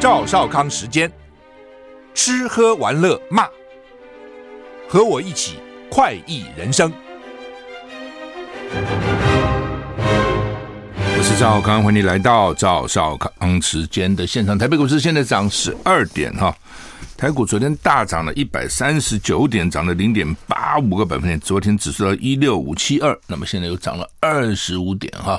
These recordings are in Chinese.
赵少康时间，吃喝玩乐骂，和我一起快意人生。我是赵少康，欢迎来到赵少康时间的现场。台北股市现在涨十二点哈，台股昨天大涨了一百三十九点，涨了零点八五个百分点。昨天指数到一六五七二，那么现在又涨了二十五点哈，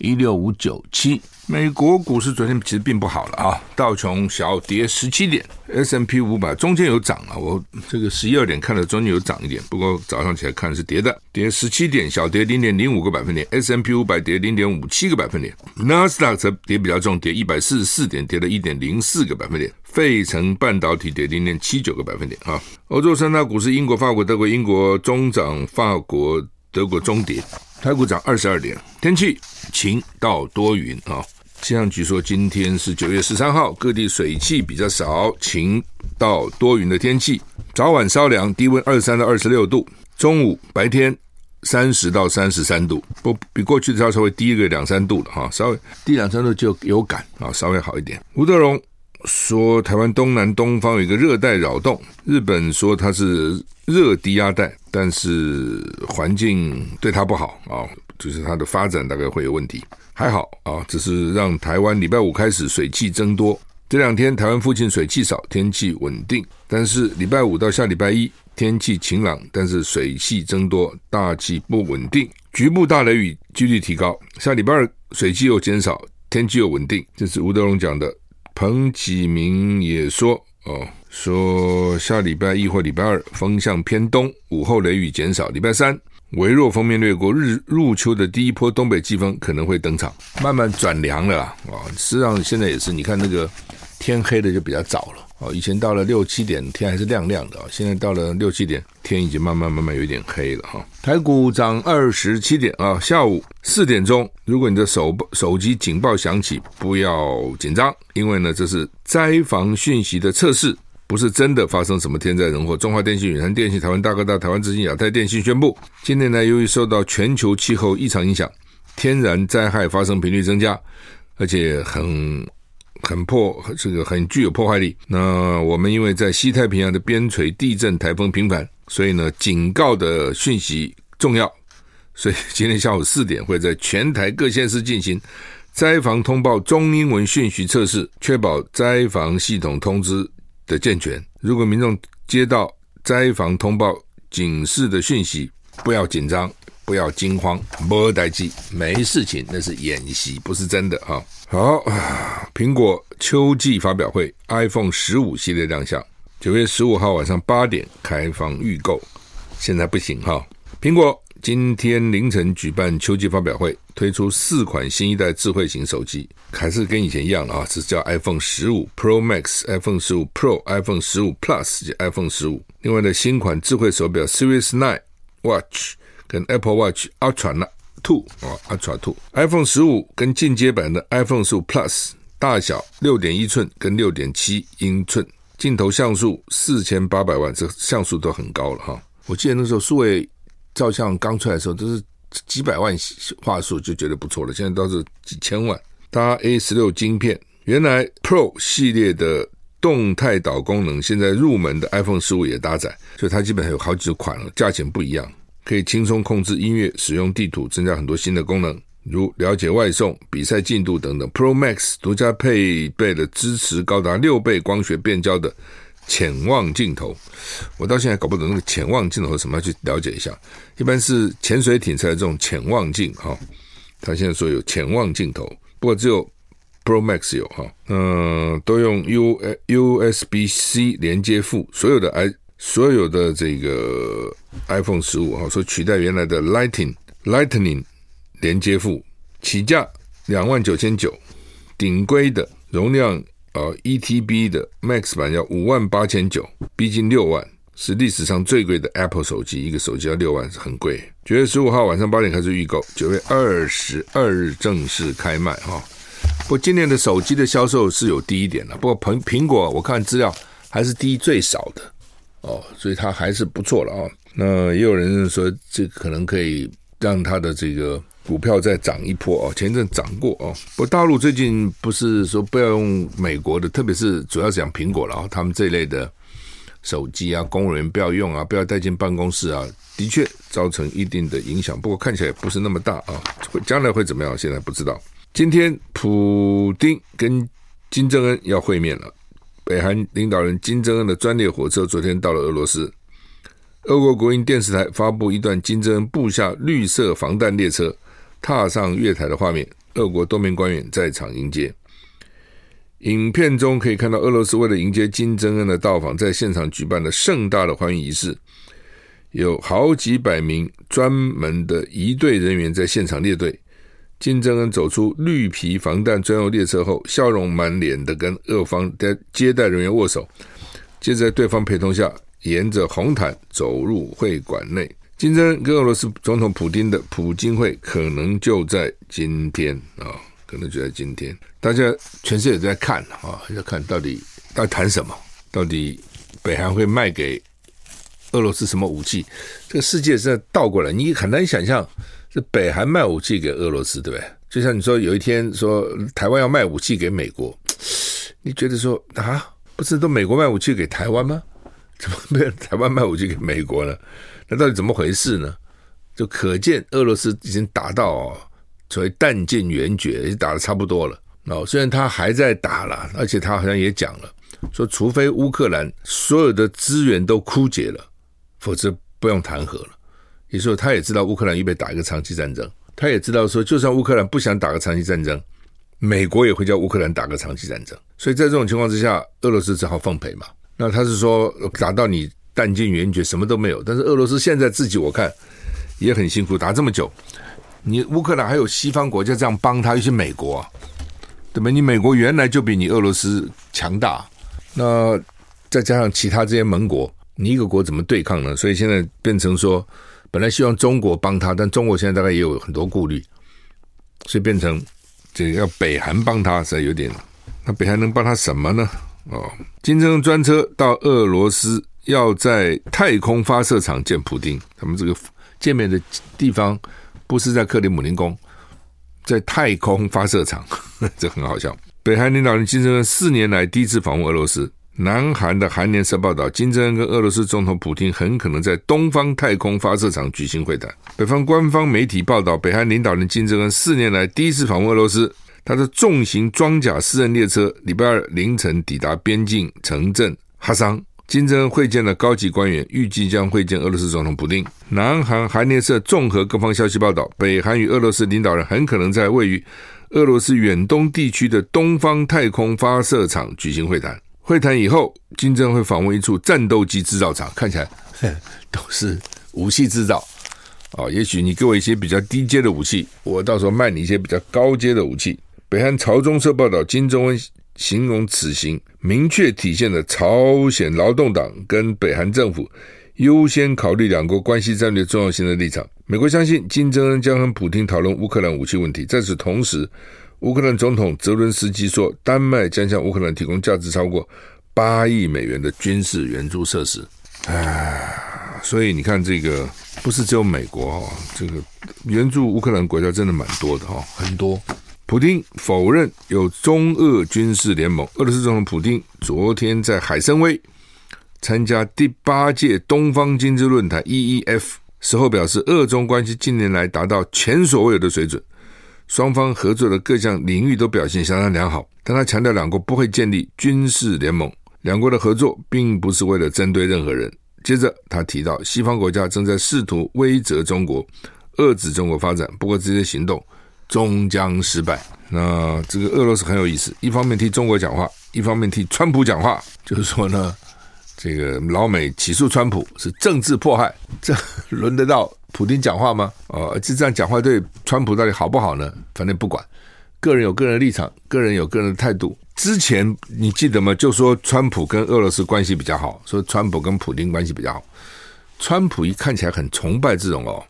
一六五九七。美国股市昨天其实并不好了啊，道琼小跌十七点，S M P 五百中间有涨啊，我这个十一二点看了中间有涨一点，不过早上起来看是跌的，跌十七点，小跌零点零五个百分点，S M P 五百跌零点五七个百分点，纳斯达克则跌比较重，跌一百四十四点，跌了一点零四个百分点，费城半导体跌零点七九个百分点啊，欧洲三大股市，英国、法国、德国，英国中涨，法国、德国中跌，台股涨二十二点，天气晴到多云啊。气象局说，今天是九月十三号，各地水汽比较少，晴到多云的天气。早晚稍凉，低温二十三到二十六度。中午白天三十到三十三度，不比过去的要稍微低一个两三度了哈，稍微低两三度就有感啊，稍微好一点。吴德荣说，台湾东南东方有一个热带扰动，日本说它是热低压带，但是环境对它不好啊，就是它的发展大概会有问题。还好啊，只是让台湾礼拜五开始水汽增多。这两天台湾附近水汽少，天气稳定。但是礼拜五到下礼拜一天气晴朗，但是水汽增多，大气不稳定，局部大雷雨几率提高。下礼拜二水汽又减少，天气又稳定。这是吴德荣讲的。彭启明也说哦，说下礼拜一或礼拜二风向偏东，午后雷雨减少。礼拜三。微弱风面掠过，日入秋的第一波东北季风可能会登场，慢慢转凉了啊！实际上现在也是，你看那个天黑的就比较早了哦。以前到了六七点天还是亮亮的啊，现在到了六七点天已经慢慢慢慢有点黑了哈。台股涨二十七点啊，下午四点钟，如果你的手手机警报响起，不要紧张，因为呢这是灾防讯息的测试。不是真的发生什么天灾人祸。中华电信、远传电信、台湾大哥大、台湾之星、亚太电信宣布，今年呢由于受到全球气候异常影响，天然灾害发生频率增加，而且很很破，这个很具有破坏力。那我们因为在西太平洋的边陲地震、台风频繁，所以呢，警告的讯息重要。所以今天下午四点会在全台各县市进行灾防通报中英文讯息测试，确保灾防系统通知的健全，如果民众接到灾防通报警示的讯息，不要紧张，不要惊慌，没代志，没事情，那是演习，不是真的啊。好，苹果秋季发表会，iPhone 十五系列亮相，九月十五号晚上八点开放预购，现在不行哈，苹果。今天凌晨举办秋季发表会，推出四款新一代智慧型手机，还是跟以前一样的啊，这是叫 iPhone 十五 Pro Max、iPhone 十五 Pro、iPhone 十五 Plus 及 iPhone 十五。另外的新款智慧手表 Series 9 Watch 跟 Apple Watch Ultra Two 啊 Ultra Two。iPhone 十五跟进阶版的 iPhone 十五 Plus 大小六点一寸跟六点七英寸，镜头像素四千八百万，这像素都很高了哈。我记得那时候数位。照相刚出来的时候都是几百万画素就觉得不错了，现在都是几千万。搭 A 十六晶片，原来 Pro 系列的动态岛功能，现在入门的 iPhone 十五也搭载，所以它基本上有好几款了，价钱不一样，可以轻松控制音乐、使用地图，增加很多新的功能，如了解外送、比赛进度等等。Pro Max 独家配备了支持高达六倍光学变焦的。潜望镜头，我到现在搞不懂那个潜望镜头是什么，要去了解一下。一般是潜水艇才有这种潜望镜哈。他现在说有潜望镜头，不过只有 Pro Max 有哈。嗯，都用 U USB C 连接埠，所有的 i 所有的这个 iPhone 十五哈，说取代原来的 Lightning Lightning 连接埠，起价两万九千九，顶规的容量。呃，E T B 的 Max 版要五万八千九，逼近六万，是历史上最贵的 Apple 手机。一个手机要六万，是很贵。九月十五号晚上八点开始预购，九月二十二日正式开卖哈。不过今年的手机的销售是有低一点的，不过苹苹果我看资料还是低最少的哦，所以它还是不错了啊。那也有人说，这可能可以让它的这个股票再涨一波哦，前一阵涨过哦。不大陆最近不是说不要用美国的，特别是主要是讲苹果了啊，他们这一类的手机啊，公务员不要用啊，不要带进办公室啊，的确造成一定的影响。不过看起来也不是那么大啊，将来会怎么样，现在不知道。今天普丁跟金正恩要会面了，北韩领导人金正恩的专列火车昨天到了俄罗斯。俄国国营电视台发布一段金正恩布下绿色防弹列车踏上月台的画面，俄国多名官员在场迎接。影片中可以看到，俄罗斯为了迎接金正恩的到访，在现场举办了盛大的欢迎仪式，有好几百名专门的仪队人员在现场列队。金正恩走出绿皮防弹专用列车后，笑容满脸的跟俄方的接待人员握手，接着在对方陪同下，沿着红毯走入会馆内。金正恩跟俄罗斯总统普京的普京会可能就在今天啊、哦，可能就在今天。大家全世界都在看啊，要看到底要谈什么？到底北韩会卖给俄罗斯什么武器？这个世界是在倒过来，你很难想象是北韩卖武器给俄罗斯，对不对？就像你说有一天说台湾要卖武器给美国，你觉得说啊，不是都美国卖武器给台湾吗？怎么被台湾卖武器给美国了？那到底怎么回事呢？就可见俄罗斯已经打到哦，所谓弹尽援绝，已经打得差不多了。哦，虽然他还在打了，而且他好像也讲了，说除非乌克兰所有的资源都枯竭了，否则不用谈和了。也就是说，他也知道乌克兰预备打一个长期战争，他也知道说，就算乌克兰不想打个长期战争，美国也会叫乌克兰打个长期战争。所以在这种情况之下，俄罗斯只好奉陪嘛。那他是说打到你弹尽援绝，什么都没有。但是俄罗斯现在自己我看也很辛苦，打这么久，你乌克兰还有西方国家这样帮他，尤其美国，对吧？你美国原来就比你俄罗斯强大，那再加上其他这些盟国，你一个国怎么对抗呢？所以现在变成说，本来希望中国帮他，但中国现在大概也有很多顾虑，所以变成这个要北韩帮他，实在有点。那北韩能帮他什么呢？哦，金正恩专车到俄罗斯，要在太空发射场见普丁。他们这个见面的地方不是在克里姆林宫，在太空发射场，这很好笑。北韩领导人金正恩四年来第一次访问俄罗斯。南韩的韩联社报道，金正恩跟俄罗斯总统普丁很可能在东方太空发射场举行会谈。北方官方媒体报道，北韩领导人金正恩四年来第一次访问俄罗斯。他的重型装甲私人列车礼拜二凌晨抵达边境城镇哈桑，金正恩会见了高级官员，预计将会见俄罗斯总统普京。南韩韩联社综合各方消息报道，北韩与俄罗斯领导人很可能在位于俄罗斯远东地区的东方太空发射场举行会谈。会谈以后，金正恩会访问一处战斗机制造厂，看起来 都是武器制造。哦，也许你给我一些比较低阶的武器，我到时候卖你一些比较高阶的武器。北韩朝中社报道，金正恩形容此行明确体现了朝鲜劳动党跟北韩政府优先考虑两国关系战略重要性的立场。美国相信金正恩将和普京讨论乌克兰武器问题。在此同时，乌克兰总统泽伦斯基说，丹麦将向乌克兰提供价值超过八亿美元的军事援助设施。唉，所以你看，这个不是只有美国哈，这个援助乌克兰国家真的蛮多的哈，很多。普丁否认有中俄军事联盟。俄罗斯总统普丁昨天在海参崴参加第八届东方经济论坛 （EEF） 时候表示，俄中关系近年来达到前所未有的水准，双方合作的各项领域都表现相当良好。但他强调，两国不会建立军事联盟，两国的合作并不是为了针对任何人。接着，他提到，西方国家正在试图威责中国，遏制中国发展，不过这些行动。终将失败。那这个俄罗斯很有意思，一方面替中国讲话，一方面替川普讲话，就是说呢，这个老美起诉川普是政治迫害，这轮得到普丁讲话吗？哦，这这样讲话对川普到底好不好呢？反正不管，个人有个人的立场，个人有个人的态度。之前你记得吗？就说川普跟俄罗斯关系比较好，说川普跟普丁关系比较好。川普一看起来很崇拜这种哦，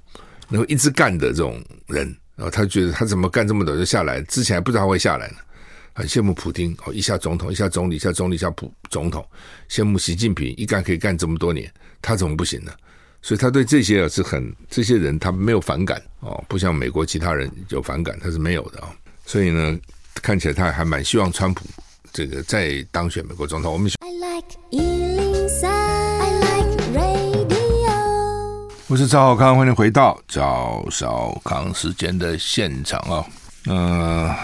能够一直干的这种人。然后他觉得他怎么干这么久就下来？之前还不知道他会下来呢，很羡慕普丁哦，一下总统，一下总理，一下总理，一下普总统，羡慕习近平一干可以干这么多年，他怎么不行呢？所以他对这些啊是很这些人他没有反感哦，不像美国其他人有反感，他是没有的啊。所以呢，看起来他还蛮希望川普这个再当选美国总统。我们 I like 我是赵少康，欢迎回到赵少康时间的现场啊。嗯，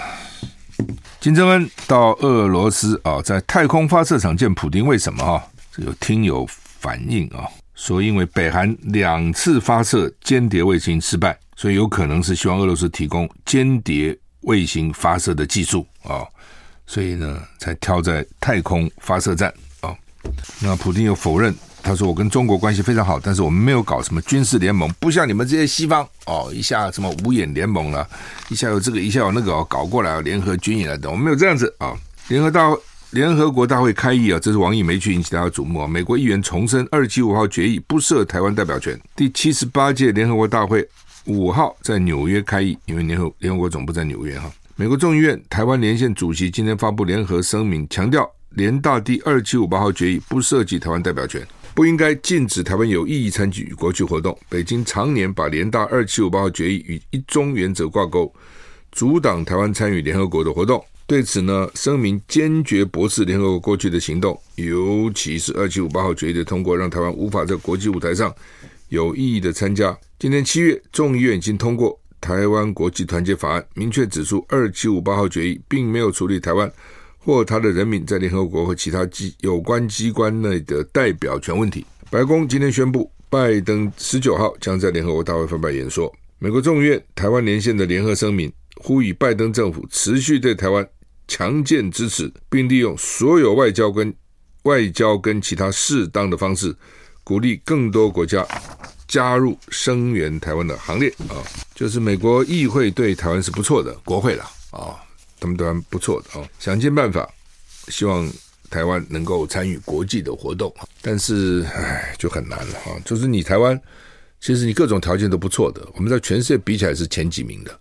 金正恩到俄罗斯啊，在太空发射场见普丁，为什么啊？这有听友反映啊。说，因为北韩两次发射间谍卫星失败，所以有可能是希望俄罗斯提供间谍卫星发射的技术啊，所以呢，才挑在太空发射站啊。那普丁又否认，他说：“我跟中国关系非常好，但是我们没有搞什么军事联盟，不像你们这些西方哦，一下什么五眼联盟了，一下有这个，一下有那个，搞过来联合军演了等，我们没有这样子啊。”联合大。联合国大会开议啊，这是王毅没去引起大家瞩目啊。美国议员重申二七五号决议不设台湾代表权。第七十八届联合国大会五号在纽约开议，因为联合联合国总部在纽约哈。美国众议院台湾连线主席今天发布联合声明，强调联大第二七五八号决议不涉及台湾代表权，不应该禁止台湾有意义参与国际活动。北京常年把联大二七五八号决议与一中原则挂钩，阻挡台湾参与联合国的活动。对此呢，声明坚决驳斥联合国过去的行动，尤其是二七五八号决议的通过，让台湾无法在国际舞台上有意义的参加。今年七月，众议院已经通过《台湾国际团结法案》，明确指出二七五八号决议并没有处理台湾或他的人民在联合国和其他机有关机关内的代表权问题。白宫今天宣布，拜登十九号将在联合国大会发表演说。美国众议院台湾连线的联合声明呼吁拜登政府持续对台湾。强健支持，并利用所有外交跟外交跟其他适当的方式，鼓励更多国家加入声援台湾的行列啊！就是美国议会对台湾是不错的，国会了啊，他们都还不错的啊，想尽办法，希望台湾能够参与国际的活动，但是唉，就很难了啊！就是你台湾，其实你各种条件都不错的，我们在全世界比起来是前几名的。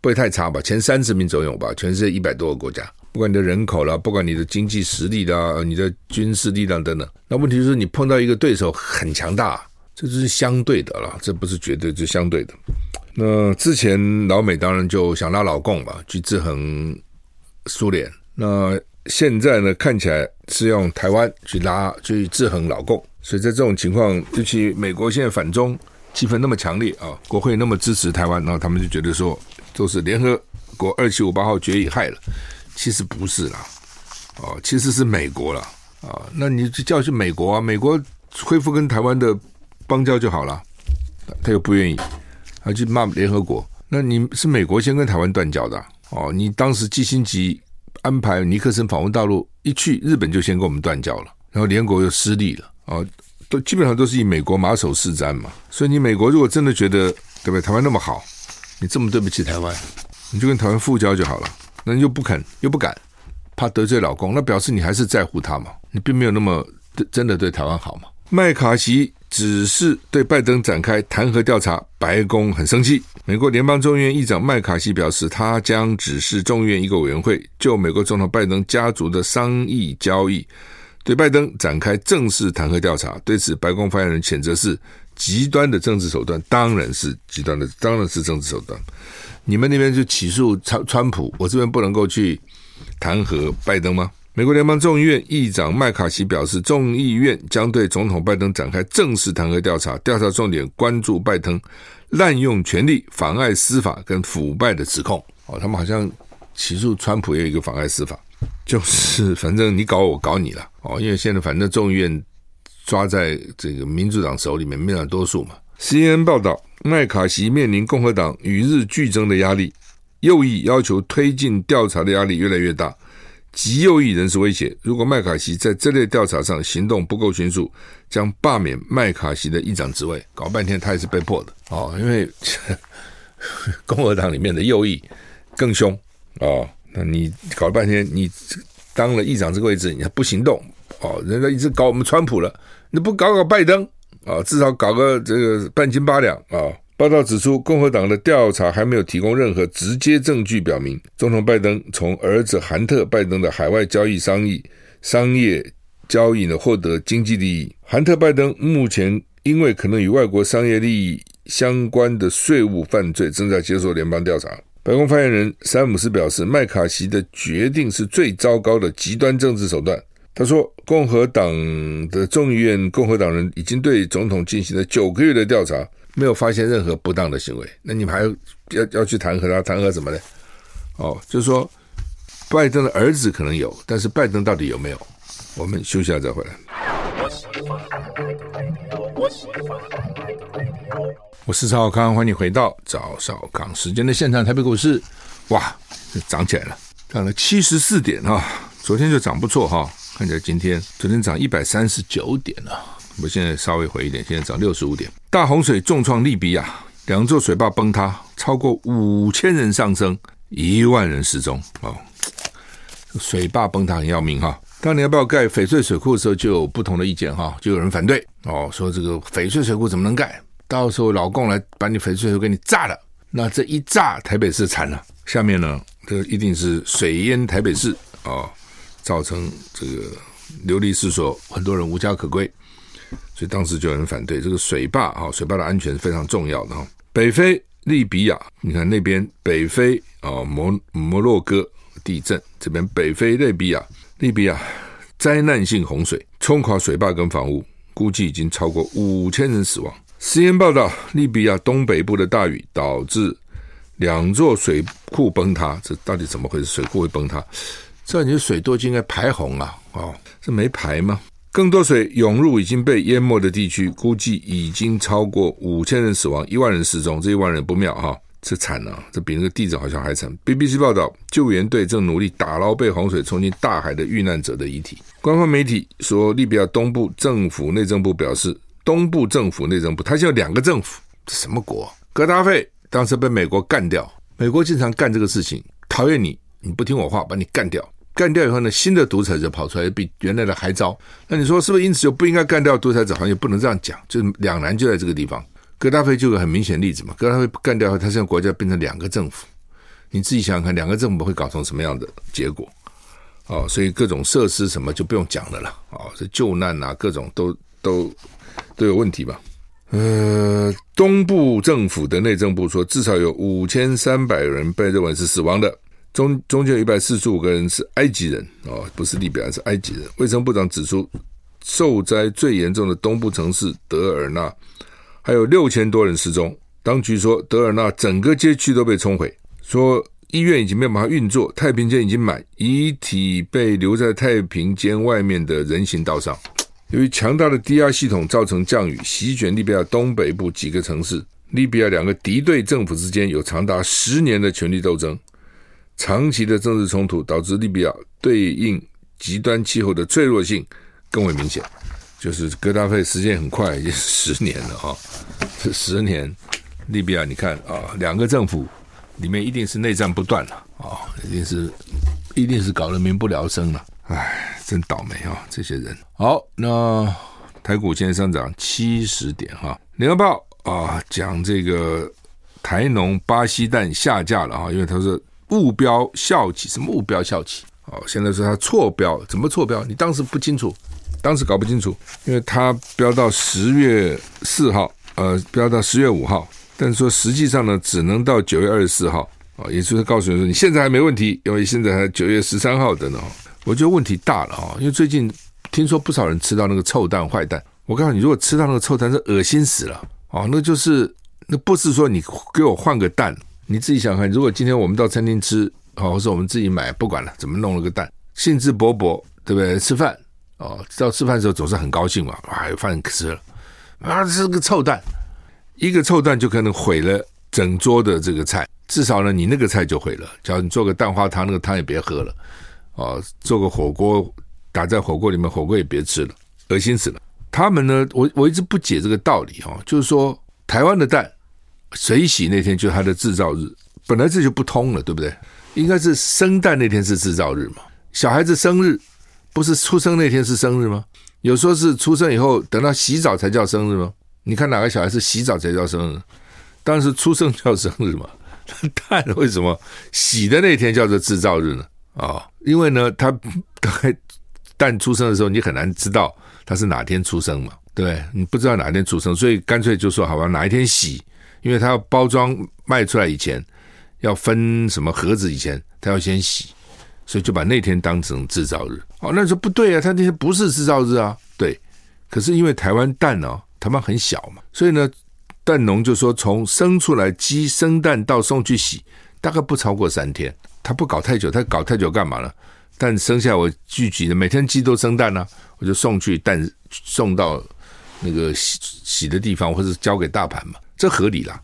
不会太差吧？前三十名左右吧。全世界一百多个国家，不管你的人口啦，不管你的经济实力啦，你的军事力量等等。那问题是你碰到一个对手很强大，这就是相对的了，这不是绝对，是相对的。那之前老美当然就想拉老共嘛，去制衡苏联。那现在呢，看起来是用台湾去拉去制衡老共。所以在这种情况，尤其美国现在反中气氛那么强烈啊，国会那么支持台湾，然后他们就觉得说。都是联合国二七五八号决议害了，其实不是啦，哦，其实是美国了啊。那你就叫去美国啊，美国恢复跟台湾的邦交就好了，他又不愿意，他去骂联合国。那你是美国先跟台湾断交的哦？你当时基辛格安排尼克森访问大陆一去，日本就先跟我们断交了，然后联合国又失利了啊，都基本上都是以美国马首是瞻嘛。所以你美国如果真的觉得对不对？台湾那么好。你这么对不起台湾，你就跟台湾复交就好了。那你又不肯，又不敢，怕得罪老公，那表示你还是在乎他嘛？你并没有那么真的对台湾好嘛？麦卡锡只是对拜登展开弹劾调查，白宫很生气。美国联邦众议院议长麦卡锡表示，他将指示众议院一个委员会，就美国总统拜登家族的商业交易，对拜登展开正式弹劾调查。对此，白宫发言人谴责是。极端的政治手段当然是极端的，当然是政治手段。你们那边就起诉川川普，我这边不能够去弹劾拜登吗？美国联邦众议院议长麦卡锡表示，众议院将对总统拜登展开正式弹劾调查，调查重点关注拜登滥用权力、妨碍司法跟腐败的指控。哦，他们好像起诉川普也有一个妨碍司法，就是反正你搞我，搞你了。哦，因为现在反正众议院。抓在这个民主党手里面，没有多数嘛。CNN 报道，麦卡锡面临共和党与日俱增的压力，右翼要求推进调查的压力越来越大。极右翼人士威胁，如果麦卡锡在这类调查上行动不够迅速，将罢免麦卡锡的议长职位。搞半天，他也是被迫的哦，因为 共和党里面的右翼更凶哦。那你搞了半天，你当了议长这个位置，你还不行动哦？人家一直搞我们川普了。你不搞搞拜登啊？至少搞个这个半斤八两啊！报道指出，共和党的调查还没有提供任何直接证据，表明总统拜登从儿子韩特·拜登的海外交易商议、商业交易呢获得经济利益。韩特·拜登目前因为可能与外国商业利益相关的税务犯罪，正在接受联邦调查。白宫发言人山姆斯表示，麦卡锡的决定是最糟糕的极端政治手段。他说，共和党的众议院共和党人已经对总统进行了九个月的调查，没有发现任何不当的行为。那你们还要要去弹劾他？弹劾什么呢？哦，就是说，拜登的儿子可能有，但是拜登到底有没有？我们休息下再回来。我是赵康，欢迎回到赵少康时间的现场。台北股市，哇，涨起来了，涨了七十四点哈，昨天就涨不错哈，看起来今天昨天涨一百三十九点了，我现在稍微回一点，现在涨六十五点。大洪水重创利比亚，两座水坝崩塌，超过五千人丧生，一万人失踪哦。水坝崩塌很要命哈。当年要不要盖翡翠水库的时候，就有不同的意见哈，就有人反对哦，说这个翡翠水库怎么能盖？到时候老共来把你翡翠水库给你炸了，那这一炸，台北市惨了。下面呢，这一定是水淹台北市、哦，造成这个流离失所，很多人无家可归，所以当时就有人反对这个水坝啊、水坝的安全是非常重要的哈。北非利比亚，你看那边北非啊、摩摩洛哥地震，这边北非利比亚。利比亚灾难性洪水冲垮水坝跟房屋，估计已经超过五千人死亡。C N 报道，利比亚东北部的大雨导致两座水库崩塌，这到底怎么回事？水库会崩塌？这你的水多就应该排洪啊！哦，这没排吗？更多水涌入已经被淹没的地区，估计已经超过五千人死亡，一万人失踪。这一万人不妙哈。这惨了，这比那个地震好像还惨。BBC 报道，救援队正努力打捞被洪水冲进大海的遇难者的遗体。官方媒体说，利比亚东部政府内政部表示，东部政府内政部，它现在有两个政府，这什么国？格达费当时被美国干掉，美国经常干这个事情，讨厌你，你不听我话，把你干掉。干掉以后呢，新的独裁者跑出来，比原来的还糟。那你说是不是？因此就不应该干掉独裁者？好像也不能这样讲，就两难就在这个地方。格达菲就有很明显例子嘛，格达菲干掉后，他现在国家变成两个政府，你自己想想看，两个政府会搞成什么样的结果？哦，所以各种设施什么就不用讲的了，哦，这救难啊，各种都都都有问题吧？呃，东部政府的内政部说，至少有五千三百人被认为是死亡的，中中间有一百四十五个人是埃及人，哦，不是利比亚，是埃及人。卫生部长指出，受灾最严重的东部城市德尔纳。还有六千多人失踪。当局说，德尔纳整个街区都被冲毁，说医院已经没有办法运作，太平间已经满，遗体被留在太平间外面的人行道上。由于强大的低压系统造成降雨，席卷利比亚东北部几个城市。利比亚两个敌对政府之间有长达十年的权力斗争，长期的政治冲突导致利比亚对应极端气候的脆弱性更为明显。就是格达费时间很快，已经十年了哈，这十年，利比亚你看啊，两个政府里面一定是内战不断了啊，一定是一定是搞得民不聊生了，唉，真倒霉啊，这些人。好，那台股现在上涨七十点哈，联合报啊讲这个台农巴西蛋下架了啊，因为他说误标效期，什么误标效期？哦，现在说他错标，怎么错标？你当时不清楚。当时搞不清楚，因为他标到十月四号，呃，标到十月五号，但是说实际上呢，只能到九月二十四号啊，也就是告诉你说，你现在还没问题，因为现在还九月十三号的呢。我觉得问题大了哈，因为最近听说不少人吃到那个臭蛋、坏蛋。我告诉你，如果吃到那个臭蛋，是恶心死了啊！那就是那不是说你给我换个蛋，你自己想看，如果今天我们到餐厅吃，好，或者我们自己买，不管了，怎么弄了个蛋，兴致勃勃，对不对？吃饭。哦，到吃饭的时候总是很高兴嘛，啊，有饭吃了，啊，这个臭蛋，一个臭蛋就可能毁了整桌的这个菜，至少呢，你那个菜就毁了。假如你做个蛋花汤，那个汤也别喝了，哦，做个火锅，打在火锅里面，火锅也别吃了，恶心死了。他们呢，我我一直不解这个道理哈，就是说台湾的蛋，水洗那天就是它的制造日，本来这就不通了，对不对？应该是生蛋那天是制造日嘛，小孩子生日。不是出生那天是生日吗？有说是出生以后等到洗澡才叫生日吗？你看哪个小孩是洗澡才叫生日？当然是出生叫生日嘛。蛋为什么洗的那天叫做制造日呢？啊、哦，因为呢，他 蛋出生的时候你很难知道他是哪天出生嘛，对，你不知道哪天出生，所以干脆就说好吧，哪一天洗，因为他要包装卖出来以前，要分什么盒子以前，他要先洗，所以就把那天当成制造日。哦，那说不对啊，他那天不是制造日啊。对，可是因为台湾蛋哦，台湾很小嘛，所以呢，蛋农就说从生出来鸡生蛋到送去洗，大概不超过三天。他不搞太久，他搞太久干嘛呢？蛋生下来我聚集的，每天鸡都生蛋呢、啊，我就送去蛋送到那个洗洗的地方，或者交给大盘嘛，这合理啦。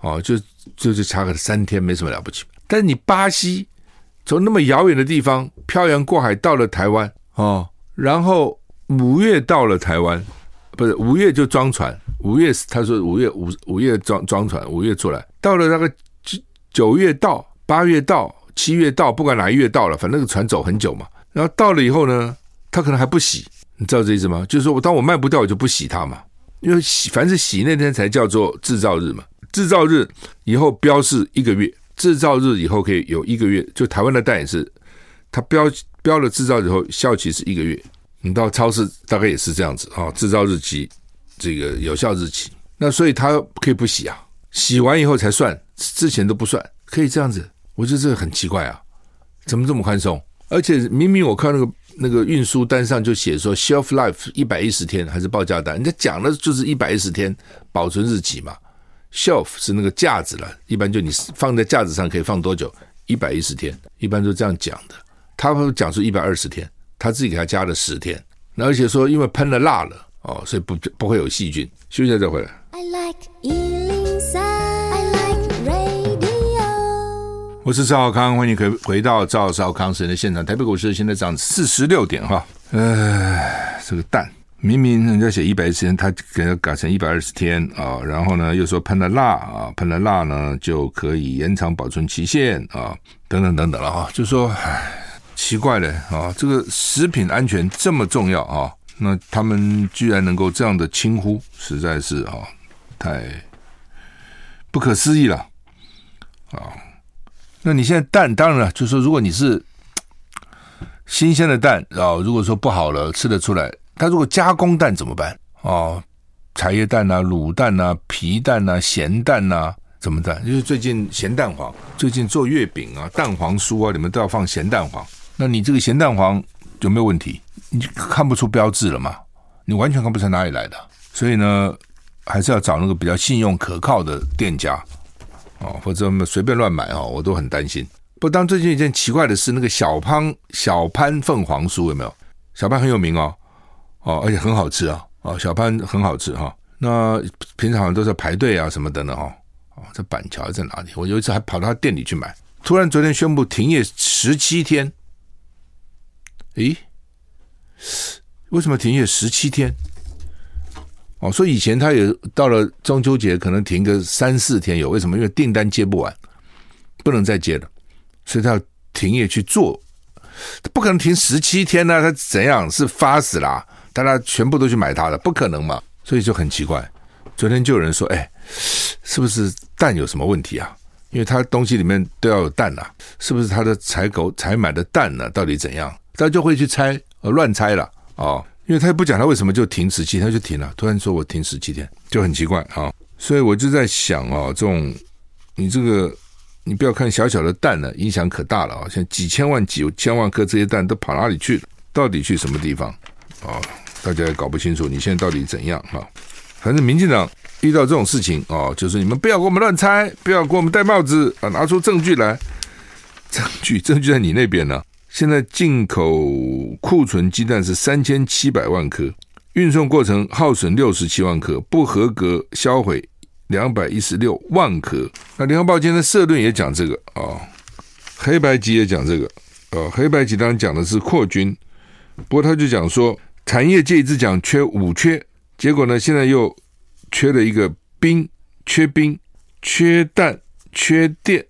哦，就就就差个三天，没什么了不起。但是你巴西从那么遥远的地方漂洋过海到了台湾哦，然后五月到了台湾，不是五月就装船，五月他说五月五五月装装船，五月出来，到了那个九九月到八月到。七月到，不管哪一月到了，反正那个船走很久嘛。然后到了以后呢，他可能还不洗，你知道这意思吗？就是说我当我卖不掉，我就不洗它嘛。因为洗，凡是洗那天才叫做制造日嘛。制造日以后标示一个月，制造日以后可以有一个月。就台湾的蛋也是，它标标了制造以后效期是一个月。你到超市大概也是这样子啊，制造日期这个有效日期。那所以它可以不洗啊，洗完以后才算，之前都不算，可以这样子。我觉得这个很奇怪啊，怎么这么宽松？而且明明我看那个那个运输单上就写说 shelf life 一百一十天，还是报价单，人家讲的就是一百一十天保存日期嘛。shelf 是那个架子了，一般就你放在架子上可以放多久？一百一十天，一般都这样讲的。他会讲出一百二十天，他自己给他加了十天。那而且说因为喷了蜡了哦，所以不不会有细菌。休息一下再回来。I like 我是赵少康，欢迎回回到赵少康时间的现场。台北股市现在涨四十六点哈，呃，这个蛋明明人家写一百一十天，他给它改成一百二十天啊，然后呢又说喷了蜡啊，喷了蜡呢就可以延长保存期限啊，等等等等了哈，就说唉，奇怪了啊，这个食品安全这么重要啊，那他们居然能够这样的轻忽，实在是啊，太不可思议了。那你现在蛋当然了，就是说如果你是 新鲜的蛋啊，如果说不好了吃得出来，它如果加工蛋怎么办？哦，茶叶蛋呐、卤蛋呐、皮蛋呐、咸蛋呐，怎么蛋？因为最近咸蛋黄，最近做月饼啊、蛋黄酥啊，你们都要放咸蛋黄。那你这个咸蛋黄有没有问题？你看不出标志了吗？你完全看不出哪里来的。所以呢，还是要找那个比较信用可靠的店家。哦，或者我们随便乱买哦，我都很担心。不，当最近一件奇怪的事，那个小潘小潘凤凰酥有没有？小潘很有名哦，哦，而且很好吃啊，哦，小潘很好吃哈、那平常都是排队啊什么的呢哈。哦，这板桥在哪里？我有一次还跑到他店里去买，突然昨天宣布停业十七天。诶，为什么停业十七天？哦，所以以前他也到了中秋节，可能停个三四天有，为什么？因为订单接不完，不能再接了，所以他要停业去做。他不可能停十七天呢、他怎样？是发死啦？大家全部都去买他的，不可能嘛？所以就很奇怪。昨天就有人说：“哎，是不是蛋有什么问题啊？因为他东西里面都要有蛋呐、啊，是不是他的采购采买的蛋呢、到底怎样？”大家就会去猜，呃，乱猜了哦。因为他也不讲他为什么就停十七天，他就停了。突然说我停十七天，就很奇怪啊。所以我就在想啊，这种你这个你不要看小小的蛋呢，影响可大了啊。像几千万、几千万颗这些蛋都跑哪里去了？到底去什么地方啊？大家也搞不清楚。你现在到底怎样啊？反正民进党遇到这种事情啊，就是你们不要给我们乱猜，不要给我们戴帽子啊，拿出证据来。证据，证据在你那边呢。现在进口库存鸡蛋是三千七百万颗，运送过程耗损六十七万颗，不合格销毁两百一十六万颗。那联合报今天的社论也讲这个啊、哦，黑白集也讲这个，呃，黑白集当然讲的是扩军，不过他就讲说产业界一直讲缺五缺，结果呢现在又缺了一个兵，缺兵，缺蛋，缺电，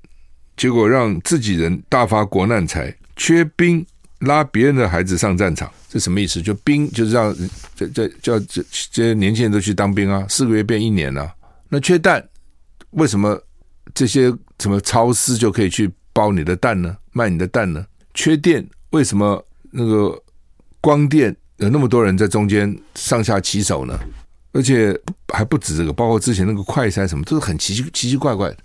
结果让自己人大发国难财。缺兵拉别人的孩子上战场，这什么意思？就兵就是让这这叫这这些年轻人都去当兵啊，四个月变一年啊。那缺蛋，为什么这些什么超市就可以去包你的蛋呢？卖你的蛋呢？缺电，为什么那个光电有那么多人在中间上下其手呢？而且还不止这个，包括之前那个快筛什么，都是很奇奇奇奇怪怪的。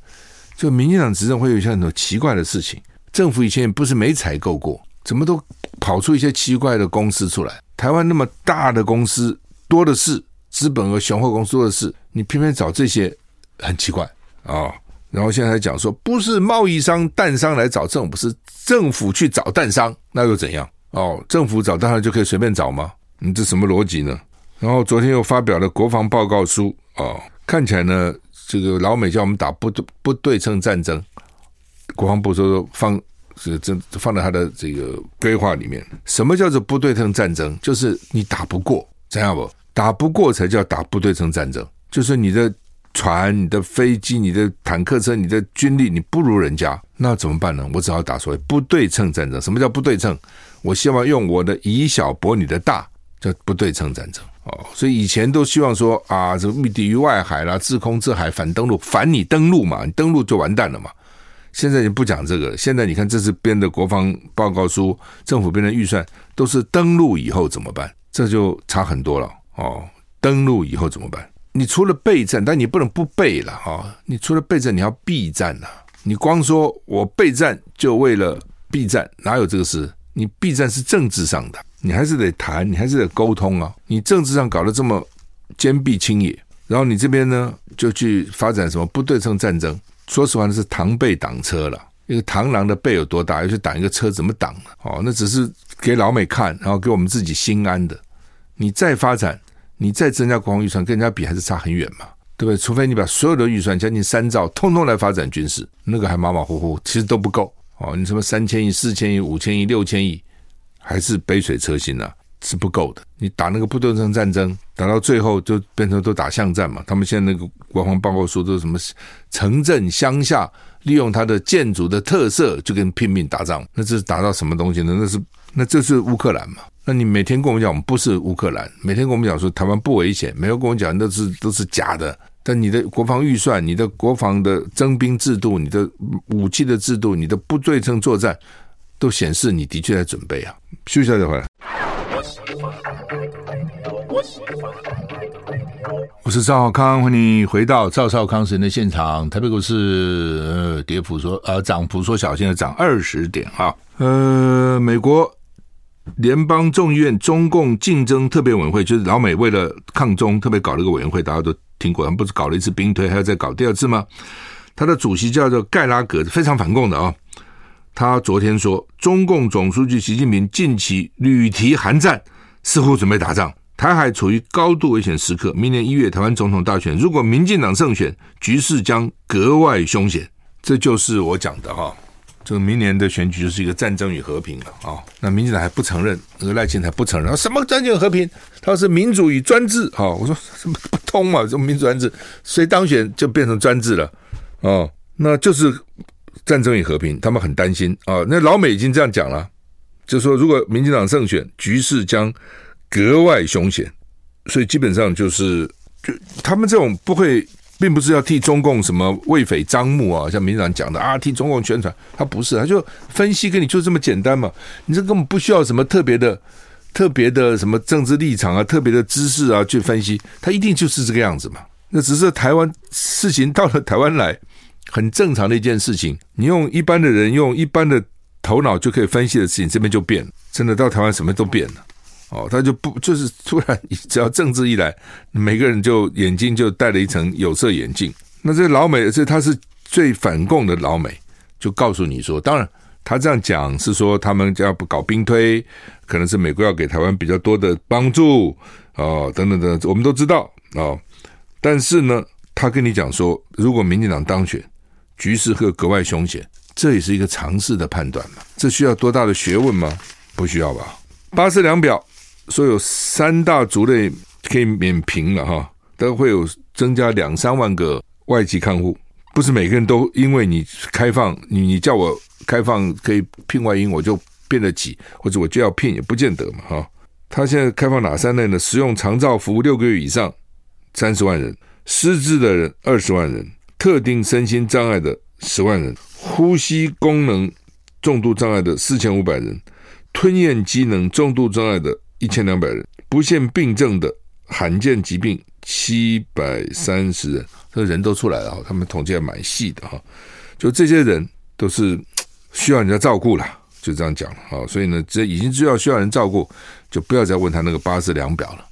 就民进党执政会有一些很多奇怪的事情。政府以前也不是没采购过，怎么都跑出一些奇怪的公司出来？台湾那么大的公司多的是，资本和雄厚公司多的是，你偏偏找这些，很奇怪啊、然后现在还讲说，不是贸易商、蛋商来找政府，是政府去找蛋商，那又怎样？哦，政府找蛋商就可以随便找吗？你这什么逻辑呢？然后昨天又发表了国防报告书哦，看起来呢，这个老美叫我们打不对不对称战争，国防部说说放这这放在他的这个规划里面。什么叫做不对称战争？就是你打不过，这样不？打不过才叫打不对称战争，就是你的船、你的飞机、你的坦克车、你的军力你不如人家，那怎么办呢？我只好打所谓不对称战争。什么叫不对称？我希望用我的以小博你的大，叫不对称战争。哦，所以以前都希望说啊，这个密敌于外海啦，制空制海，反登陆，反你登陆嘛，你登陆就完蛋了嘛。现在就不讲这个。现在你看，这次编的国防报告书，政府编的预算都是登陆以后怎么办？这就差很多了哦。登陆以后怎么办？你除了备战，但你不能不备了啊、哦！你除了备战，你要避战呐。你光说我备战就为了避战，哪有这个事？你避战是政治上的。你还是得谈，你还是得沟通啊！你政治上搞得这么坚壁清野，然后你这边呢就去发展什么不对称战争？说实话，那是螳臂挡车了。一个螳螂的背有多大，要去挡一个车，怎么挡呢？哦，那只是给老美看，然后给我们自己心安的。你再发展，你再增加国防预算，跟人家比还是差很远嘛，对不对？除非你把所有的预算将近三兆，通通来发展军事，那个还马马虎虎，其实都不够哦。你什么三千亿、四千亿、五千亿、六千亿？还是杯水车薪呐、是不够的。你打那个不对称战争，打到最后就变成都打巷战嘛。他们现在那个国防报告说都什么城镇乡下，利用它的建筑的特色就跟拼命打仗。那这是打到什么东西呢？那是那这是乌克兰嘛？那你每天跟我们讲我们不是乌克兰，每天跟我们讲说台湾不危险，没有跟我们讲都是都是假的。但你的国防预算、你的国防的征兵制度、你的武器的制度、你的不对称作战。都显示你的确在准备啊！休息一下再回来。我是赵少康，欢迎回到赵少康神的现场。台北股市呃跌幅说呃涨幅缩小，现在涨二十点哈。呃，美国联邦众议院中共竞争特别委员会，就是老美为了抗中特别搞了一个委员会，大家都听过，他们不是搞了一次兵推，还要再搞第二次吗？他的主席叫做盖拉格，非常反共的啊。他昨天说，中共总书记习近平近期屡提韩战，似乎准备打仗。台海处于高度危险时刻，明年一月台湾总统大选，如果民进党胜选，局势将格外凶险。这就是我讲的哈，这个明年的选举就是一个战争与和平了啊。那民进党还不承认，那个赖清德还不承认，什么战争与和平？他说是民主与专制。哈，我说什么不通嘛？这民主专制，谁当选就变成专制了？哦，那就是。战争与和平，他们很担心啊。那老美已经这样讲了，就说如果民进党胜选，局势将格外凶险。所以基本上就是，就他们这种不会，并不是要替中共什么为匪张目啊，像民进党讲的啊，替中共宣传，他不是，他就分析跟你就这么简单嘛。你这根本不需要什么特别的、特别的什么政治立场啊、特别的知识啊去分析，他一定就是这个样子嘛。那只是台湾事情到了台湾来。很正常的一件事情，你用一般的人用一般的头脑就可以分析的事情，这边就变了。真的到台湾什么都变了，哦，他就不就是突然，只要政治一来，每个人就眼睛就戴了一层有色眼镜。那这老美，这他是最反共的老美，就告诉你说，当然他这样讲是说他们要不搞兵推，可能是美国要给台湾比较多的帮助哦，等等等，我们都知道哦。但是呢，他跟你讲说，如果民进党当选。局势会格外凶险，这也是一个常识的判断嘛？这需要多大的学问吗？不需要吧。八四两表说有三大族类可以免评了哈，都会有增加两三万个外籍看护，不是每个人都因为你开放，你你叫我开放可以聘外佣，我就变得挤，或者我就要聘，也不见得嘛哈。他现在开放哪三类呢？使用长照服务六个月以上三十万人，失智的人二十万人。特定身心障碍的十万人，呼吸功能重度障碍的四千五百人，吞咽机能重度障碍的一千两百人，不限病症的罕见疾病七百三十人，这人都出来了，他们统计还蛮细的哈。就这些人都是需要人家照顾了，就这样讲了啊。所以呢，这已经知道需要人照顾，就不要再问他那个八字量表了。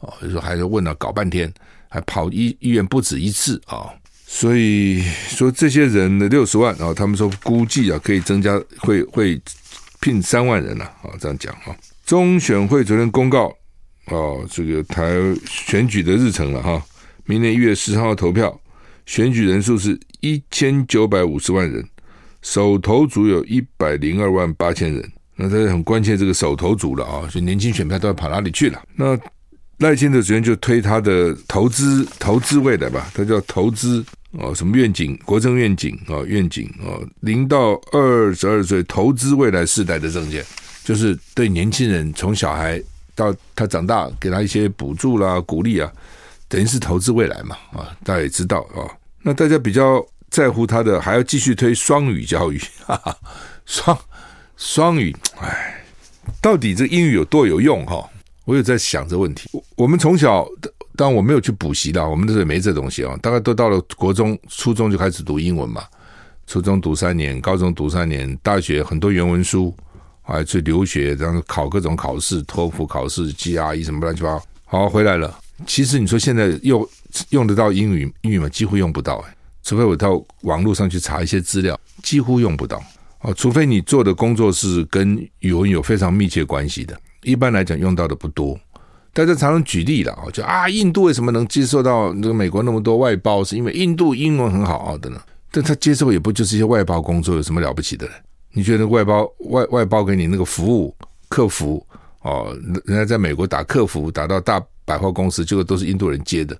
哦，就说还是问了搞半天，还跑医医院不止一次啊。所以说这些人的六十万啊，他们说估计啊可以增加，会会聘三万人了啊，这样讲哈。中选会昨天公告啊，这个台选举的日程了哈，明年一月十号投票，选举人数是一千九百五十万人，手头组有一百零二万八千人，那这很关键这个手头组了啊，所以年轻选票都要跑哪里去了？那赖清德昨天就推他的投资投资未来吧，他叫投资哦，什么愿景、国政愿景啊、哦，愿景啊，零到二十二岁投资未来世代的证件，就是对年轻人从小孩到他长大，给他一些补助啦、鼓励啊，等于是投资未来嘛啊，大家也知道啊。那大家比较在乎他的，还要继续推双语教育，哈哈，双双语，哎，到底这英语有多有用哈？我有在想这问题。我我们从小，当然我没有去补习的，我们那时候没这东西啊。大概都到了国中、初中就开始读英文嘛。初中读三年，高中读三年，大学很多原文书，还去留学，然后考各种考试，托福考试、GRE 什么乱七八糟。好，回来了。其实你说现在用用得到英语英语吗？几乎用不到哎，除非我到网络上去查一些资料，几乎用不到。哦，除非你做的工作是跟语文有非常密切关系的。一般来讲，用到的不多。大家常常举例了啊，就啊，印度为什么能接受到那个美国那么多外包，是因为印度英文很好啊的呢？但他接受也不就是一些外包工作，有什么了不起的呢？你觉得外包外外包给你那个服务客服哦，人家在美国打客服打到大百货公司，结果都是印度人接的，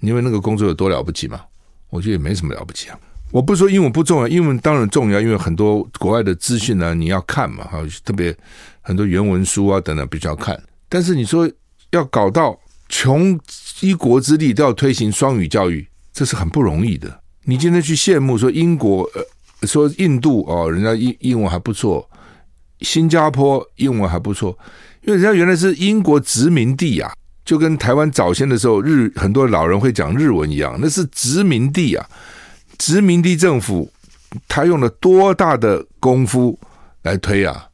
你以为那个工作有多了不起吗？我觉得也没什么了不起啊。我不是说英文不重要，英文当然重要，因为很多国外的资讯呢，你要看嘛，哈，特别很多原文书啊等等，必须要看。但是你说要搞到穷一国之力都要推行双语教育，这是很不容易的。你今天去羡慕说英国，呃，说印度哦，人家英英文还不错，新加坡英文还不错，因为人家原来是英国殖民地啊，就跟台湾早先的时候日很多老人会讲日文一样，那是殖民地啊。殖民地政府，他用了多大的功夫来推啊？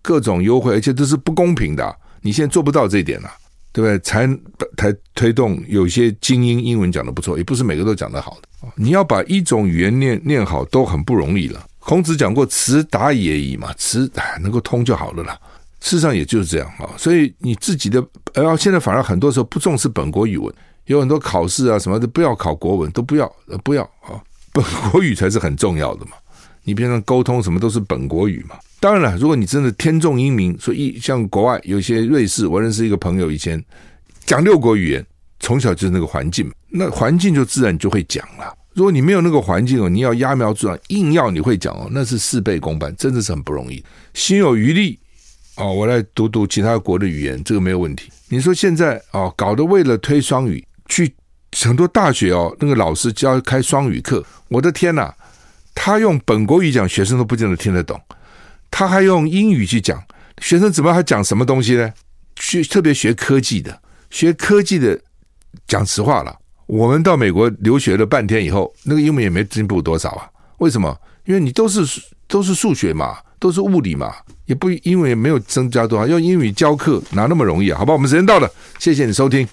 各种优惠，而且都是不公平的。你现在做不到这一点了，对不对？才才推动有些精英英文讲的不错，也不是每个都讲得好的。你要把一种语言念念好，都很不容易了。孔子讲过“词达也已”嘛，词能够通就好了啦。事实上也就是这样啊。所以你自己的，然后，现在反而很多时候不重视本国语文，有很多考试啊什么的，不要考国文，都不要，不要啊。本国语才是很重要的嘛，你平常沟通什么都是本国语嘛。当然了，如果你真的天纵英明，所以像国外有些瑞士，我认识一个朋友，以前讲六国语言，从小就是那个环境，那环境就自然就会讲了。如果你没有那个环境哦，你要揠苗助长，硬要你会讲哦，那是事倍功半，真的是很不容易。心有余力哦，我来读读其他国的语言，这个没有问题。你说现在哦，搞得为了推双语去。很多大学哦，那个老师教开双语课，我的天呐，他用本国语讲，学生都不见得听得懂。他还用英语去讲，学生怎么还讲什么东西呢？学特别学科技的，学科技的，讲实话了，我们到美国留学了半天以后，那个英文也没进步多少啊。为什么？因为你都是都是数学嘛，都是物理嘛，也不英文也没有增加多少。用英语教课哪那么容易啊？好吧，我们时间到了，谢谢你收听。